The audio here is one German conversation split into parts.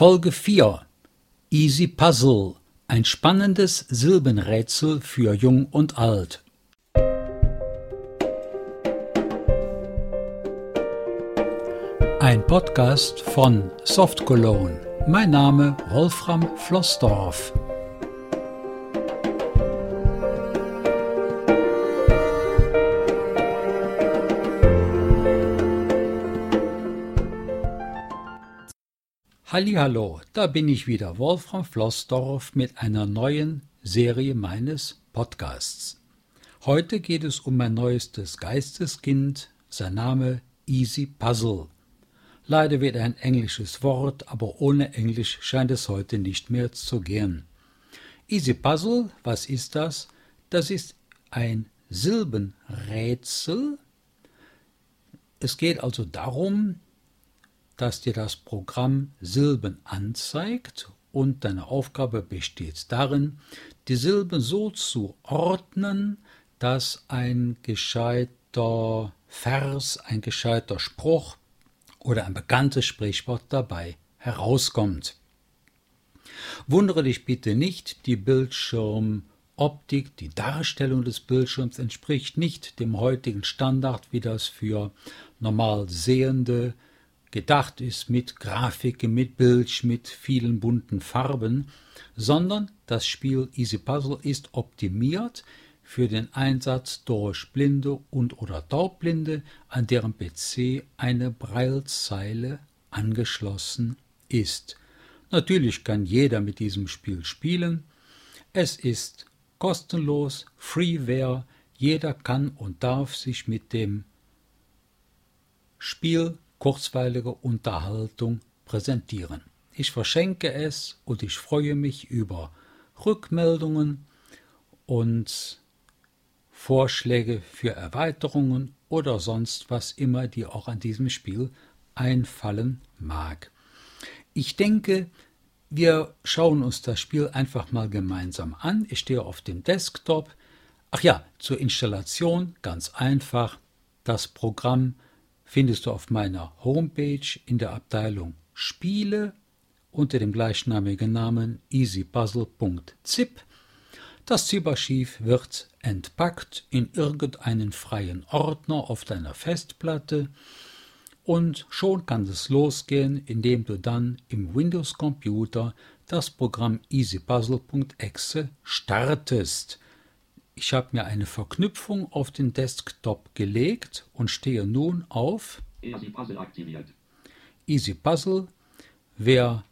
Folge 4 Easy Puzzle ein spannendes Silbenrätsel für Jung und Alt. Ein Podcast von Soft Cologne. Mein Name Wolfram Flossdorf. Hallo, da bin ich wieder, Wolfram Flossdorf mit einer neuen Serie meines Podcasts. Heute geht es um mein neuestes Geisteskind, sein Name Easy Puzzle. Leider wird ein englisches Wort, aber ohne Englisch scheint es heute nicht mehr zu gehen. Easy Puzzle, was ist das? Das ist ein Silbenrätsel. Es geht also darum, dass dir das Programm Silben anzeigt und deine Aufgabe besteht darin, die Silben so zu ordnen, dass ein gescheiter Vers, ein gescheiter Spruch oder ein bekanntes Sprichwort dabei herauskommt. Wundere dich bitte nicht, die Bildschirmoptik, die Darstellung des Bildschirms entspricht nicht dem heutigen Standard, wie das für normal Sehende gedacht ist mit Grafiken, mit Bild, mit vielen bunten Farben, sondern das Spiel Easy Puzzle ist optimiert für den Einsatz durch Blinde und oder Taubblinde, an deren PC eine Braillezeile angeschlossen ist. Natürlich kann jeder mit diesem Spiel spielen. Es ist kostenlos, Freeware, jeder kann und darf sich mit dem Spiel kurzweilige Unterhaltung präsentieren. Ich verschenke es und ich freue mich über Rückmeldungen und Vorschläge für Erweiterungen oder sonst was immer dir auch an diesem Spiel einfallen mag. Ich denke, wir schauen uns das Spiel einfach mal gemeinsam an. Ich stehe auf dem Desktop. Ach ja, zur Installation ganz einfach. Das Programm findest du auf meiner Homepage in der Abteilung Spiele unter dem gleichnamigen Namen easypuzzle.zip. Das Zip-Archiv wird entpackt in irgendeinen freien Ordner auf deiner Festplatte und schon kann es losgehen, indem du dann im Windows-Computer das Programm easypuzzle.exe startest. Ich habe mir eine Verknüpfung auf den Desktop gelegt und stehe nun auf Easy Puzzle aktiviert. Easy Puzzle. Wer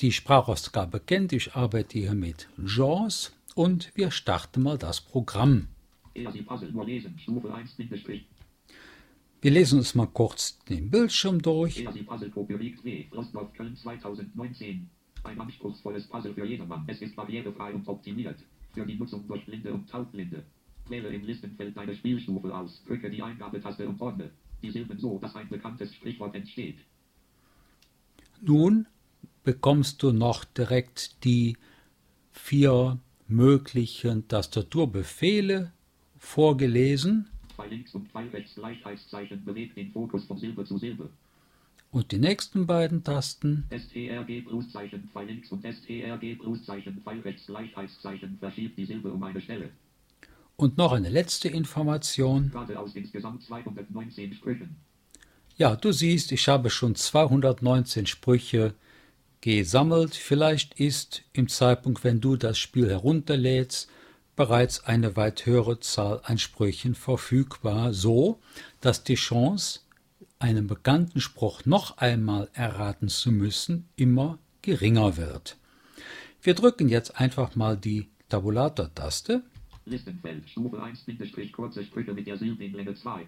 die Sprachausgabe kennt, ich arbeite hier mit JAWS und wir starten mal das Programm. Easy Puzzle nur lesen, Stufe 1 Bindestrich. Wir lesen uns mal kurz den Bildschirm durch. Easy Puzzle Kopierig W. Rostov Köln 2019. Ein anspruchsvolles Puzzle für jedermann. Es ist barrierefrei und optimiert. Für die Nutzung durch Blinde und Taubblinde. Wähle im Listenfeld deine Spielstufe aus. Drücke die Eingabetaste und ordne die Silben so, dass ein bekanntes Sprichwort entsteht. Nun bekommst du noch direkt die vier möglichen Tastaturbefehle vorgelesen Zwei links und zwei rechts Gleichheitszeichen bewegt den Fokus von Silbe zu Silbe. Und die nächsten beiden Tasten STRG Pluszeichen, Pfeil links und STRG Pluszeichen, Pfeil rechts Gleichheitszeichen verschiebt die Silbe um eine Stelle. und noch eine letzte Information. Gerade aus insgesamt 219 Sprüchen. Ja, du siehst, ich habe schon 219 Sprüche gesammelt. Vielleicht ist im Zeitpunkt, wenn du das Spiel herunterlädst, bereits eine weit höhere Zahl an Sprüchen verfügbar, so dass die Chance, einen bekannten Spruch noch einmal erraten zu müssen, immer geringer wird. Wir drücken jetzt einfach mal die Tabulator-Taste. Listenfeld, Stufe 1, Bindestrich, kurze Sprüche mit der Silbenlänge 2.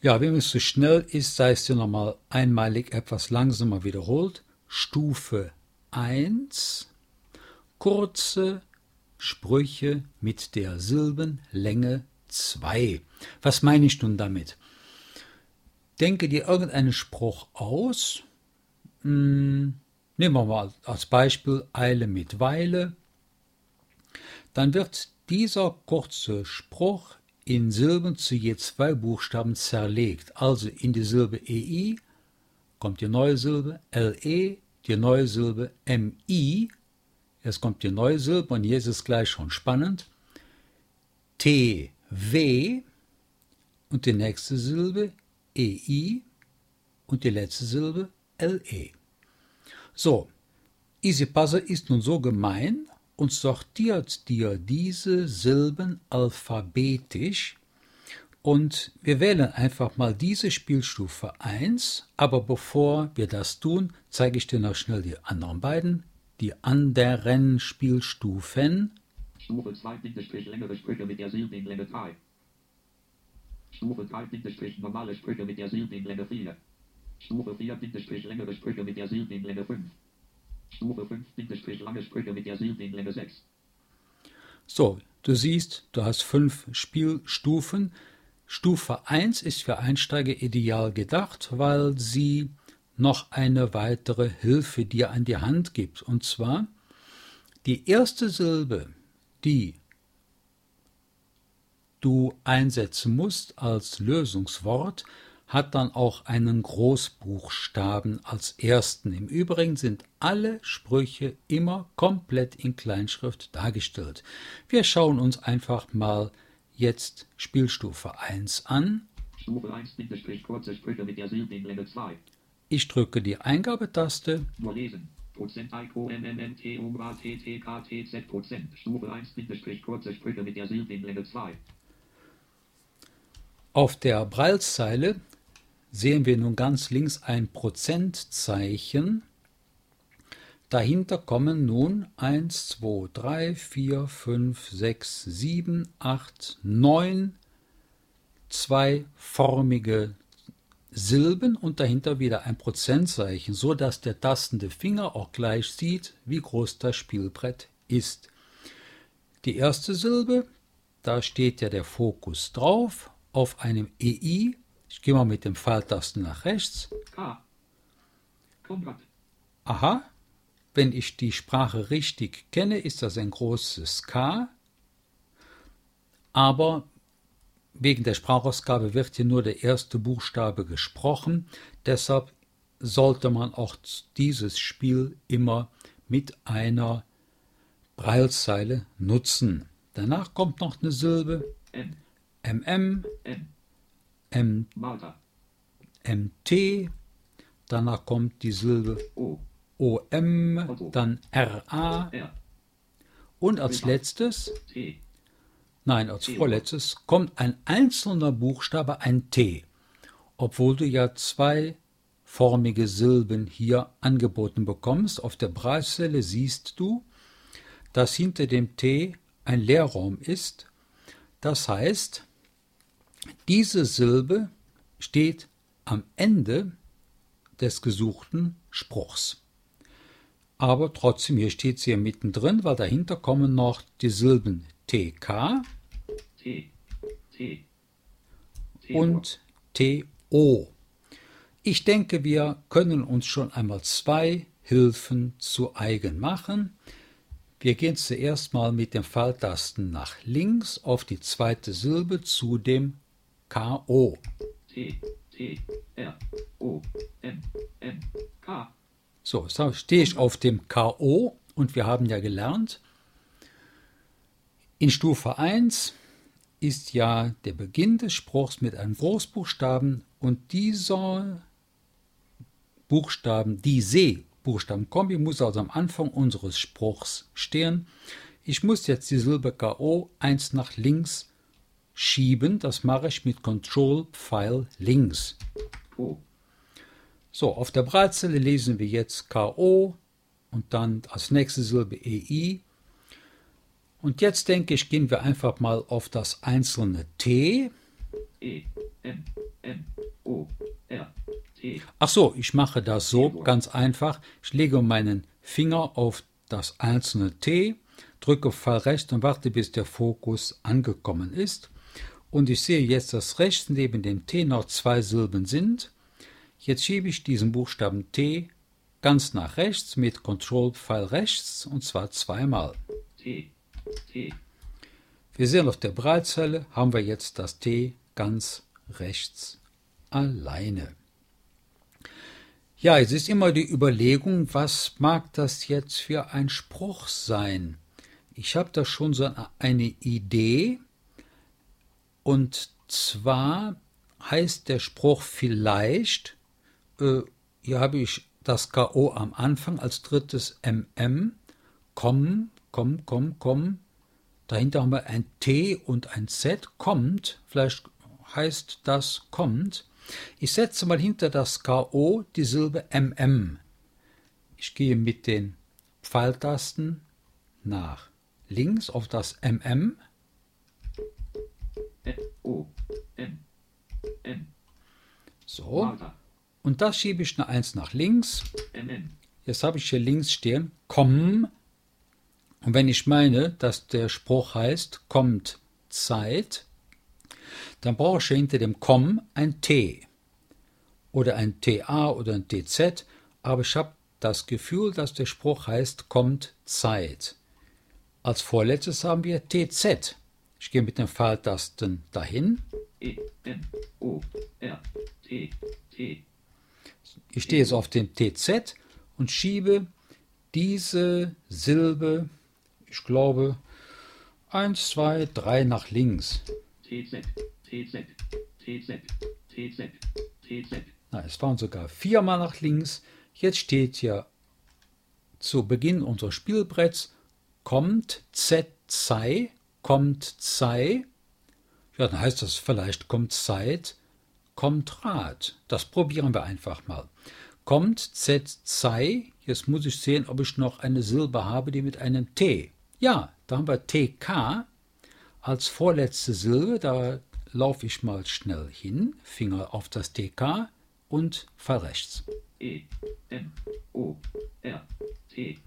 Ja, wenn es zu schnell ist, sei es dir nochmal einmalig etwas langsamer wiederholt. Stufe 1. Kurze Sprüche mit der Silbenlänge 2. Was meine ich nun damit? Denke dir irgendeinen Spruch aus. Hm, nehmen wir mal als Beispiel Eile mit Weile. Dann wird dieser kurze Spruch in Silben zu je zwei Buchstaben zerlegt, also in die Silbe EI kommt die neue Silbe LE, die neue Silbe MI, jetzt kommt die neue Silbe und hier ist es gleich schon spannend. TW und die nächste Silbe EI und die letzte Silbe LE. So, EasyPuzzle ist nun so gemein und sortiert dir diese Silben alphabetisch und wir wählen einfach mal diese Spielstufe 1, aber bevor wir das tun, zeige ich dir noch schnell die anderen beiden, die anderen Spielstufen. Stufe 2 Bindestrich längere Sprüche mit der Silbenlänge 3. Stufe 3 Bindestrich normale Sprüche mit der Silbenlänge 4. Stufe 4 Bindestrich längere Sprüche mit der Silbenlänge 5. Stufe 5 Bindestrich lange Sprüche mit der Silbenlänge 6. So, du siehst, du hast fünf Spielstufen. Stufe 1 ist für Einsteiger ideal gedacht, weil sie noch eine weitere Hilfe dir an die Hand gibt. Und zwar die erste Silbe, die du einsetzen musst als Lösungswort, hat dann auch einen Großbuchstaben als ersten. Im Übrigen sind alle Sprüche immer komplett in Kleinschrift dargestellt. Wir schauen uns einfach mal jetzt Spielstufe 1 an. Stufe 1 Bindestrich kurze Sprüche mit der Silbenlänge 2. Ich drücke die Eingabetaste. Nur lesen. Prozent ICO MMMT UMRA TTK TZ Prozent. Stufe 1 Bindestrich kurze Sprüche mit der Silbenlänge 2. Auf der Braillezeile sehen wir nun ganz links ein Prozentzeichen. Dahinter kommen nun 1, 2, 3, 4, 5, 6, 7, 8, 9 zweiformige Silben und dahinter wieder ein Prozentzeichen, so dass der tastende Finger auch gleich sieht, wie groß das Spielbrett ist. Die erste Silbe, da steht ja der Fokus drauf, auf einem EI. Ich gehe mal mit dem Pfeiltasten nach rechts. K. Konrad. Aha, wenn ich die Sprache richtig kenne, ist das ein großes K. Aber wegen der Sprachausgabe wird hier nur der erste Buchstabe gesprochen. Deshalb sollte man auch dieses Spiel immer mit einer Breilzeile nutzen. Danach kommt noch eine Silbe M. MM, M. MT, danach kommt die Silbe O. OM, dann RA und als letztes, nein, als vorletztes kommt ein einzelner Buchstabe, ein T, obwohl du ja zwei formige Silben hier angeboten bekommst. Auf der Breitstelle siehst du, dass hinter dem T ein Leerraum ist. Das heißt, diese Silbe steht am Ende des gesuchten Spruchs. Aber trotzdem, hier steht sie ja mittendrin, weil dahinter kommen noch die Silben TK T. T. T. und TO. Ich denke, wir können uns schon einmal zwei Hilfen zu eigen machen. Wir gehen zuerst mal mit den Pfeiltasten nach links auf die zweite Silbe zu dem KO. T. T. R. O. M. M. K. So, jetzt stehe ich auf dem KO und wir haben ja gelernt, in Stufe 1 ist ja der Beginn des Spruchs mit einem Großbuchstaben und dieser Buchstaben, diese Buchstabenkombi muss also am Anfang unseres Spruchs stehen. Ich muss jetzt die Silbe KO eins nach links schieben. Das mache ich mit Control-Pfeil links. So, auf der Breitzelle lesen wir jetzt KO und dann als nächste Silbe EI. Und jetzt denke ich, gehen wir einfach mal auf das einzelne T. E. M. M. O. R. T. Ach so, ich mache das so ganz einfach. Ich lege meinen Finger auf das einzelne T, drücke Pfeil rechts und warte, bis der Fokus angekommen ist. Und ich sehe jetzt, dass rechts neben dem T noch zwei Silben sind. Jetzt schiebe ich diesen Buchstaben T ganz nach rechts mit Control-Pfeil rechts und zwar zweimal. T. T. Wir sehen auf der Breitzelle haben wir jetzt das T ganz rechts alleine. Ja, es ist immer die Überlegung, was mag das jetzt für ein Spruch sein? Ich habe da schon so eine Idee. Und zwar heißt der Spruch vielleicht, äh, hier habe ich das KO am Anfang als drittes MM, komm, komm, komm, komm. Dahinter haben wir ein T und ein Z, kommt, vielleicht heißt das kommt. Ich setze mal hinter das KO die Silbe MM. Ich gehe mit den Pfeiltasten nach links auf das MM. So. Und das schiebe ich eine 1 nach links. Jetzt habe ich hier links stehen, komm. Und wenn ich meine, dass der Spruch heißt, kommt Zeit, dann brauche ich hinter dem komm ein T oder ein TA oder ein TZ, aber ich habe das Gefühl, dass der Spruch heißt, kommt Zeit. Als vorletztes haben wir TZ. Ich gehe mit den Pfeiltasten dahin. E, M, O, R, T, T, Ich stehe jetzt auf dem TZ und schiebe diese Silbe, ich glaube, 1, 2, 3 nach links. TZ, TZ, TZ, TZ, TZ, Na, es waren sogar viermal nach links. Jetzt steht hier zu Beginn unseres Spielbretts, kommt Z sei, kommt sei. Ja, dann heißt das vielleicht kommt Zeit, kommt Rat. Das probieren wir einfach mal. Kommt Z sei. Jetzt muss ich sehen, ob ich noch eine Silbe habe, die mit einem T. Ja, da haben wir TK als vorletzte Silbe. Da laufe ich mal schnell hin, Finger auf das TK und Fall rechts. E, M, O, R, T,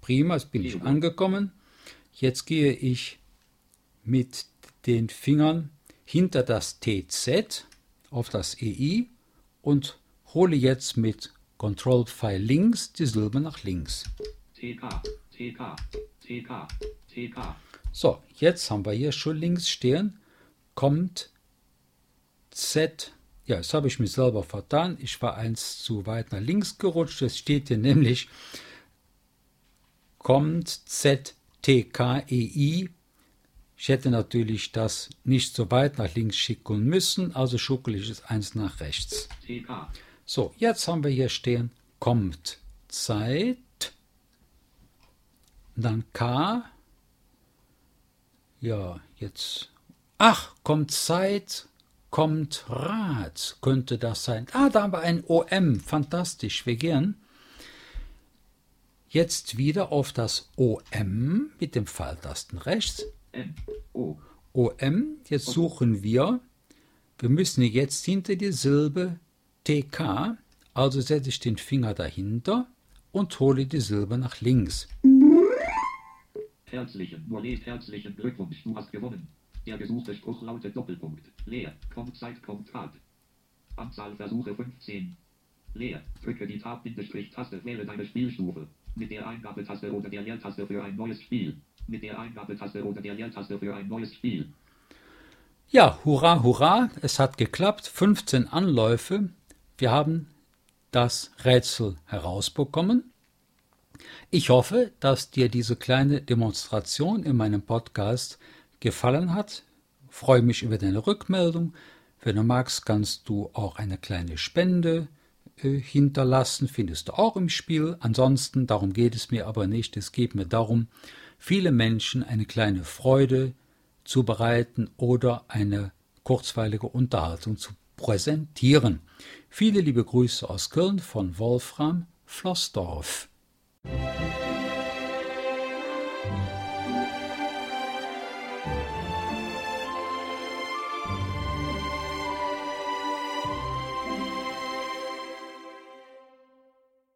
Prima, jetzt bin ich angekommen. Jetzt gehe ich mit den Fingern hinter das TZ auf das EI und hole jetzt mit Control Pfeil links die Silbe nach links. TK, TK, TK, TK, So, jetzt haben wir hier schon links stehen. Kommt Z. Ja, jetzt habe ich mich selber vertan. Ich war eins zu weit nach links gerutscht. Es steht hier nämlich kommt Z T K E I. Ich hätte natürlich das nicht so weit nach links schicken müssen, also schuckel ich es eins nach rechts. So, jetzt haben wir hier stehen, kommt Zeit, dann K, ja, jetzt, ach, kommt Zeit, kommt Rat, könnte das sein. Ah, da haben wir ein OM, fantastisch, wir gehen jetzt wieder auf das OM mit dem Pfeiltasten rechts. M, O, OM, jetzt suchen wir, wir müssen jetzt hinter die Silbe TK, also setze ich den Finger dahinter und hole die Silbe nach links. Herzlichen, les herzlichen Glückwunsch, du hast gewonnen. Der gesuchte Spruch lautet Doppelpunkt. Leer, kommt Zeit, kommt Rat. Anzahl Versuche 15. Leer, drücke die Tab-Taste, wähle deine Spielstufe. Mit der Eingabetaste oder der Leertaste für ein neues Spiel. Mit der Eingabetaste oder der Leertaste für ein neues Spiel. Ja, hurra, hurra, es hat geklappt, 15 Anläufe. Wir haben das Rätsel herausbekommen. Ich hoffe, dass dir diese kleine Demonstration in meinem Podcast gefallen hat. Freue mich über deine Rückmeldung. Wenn du magst, kannst du auch eine kleine Spende hinterlassen, findest du auch im Spiel. Ansonsten, darum geht es mir aber nicht. Es geht mir darum, viele Menschen eine kleine Freude zu bereiten oder eine kurzweilige Unterhaltung zu präsentieren. Viele liebe Grüße aus Köln von Wolfram Flossdorf.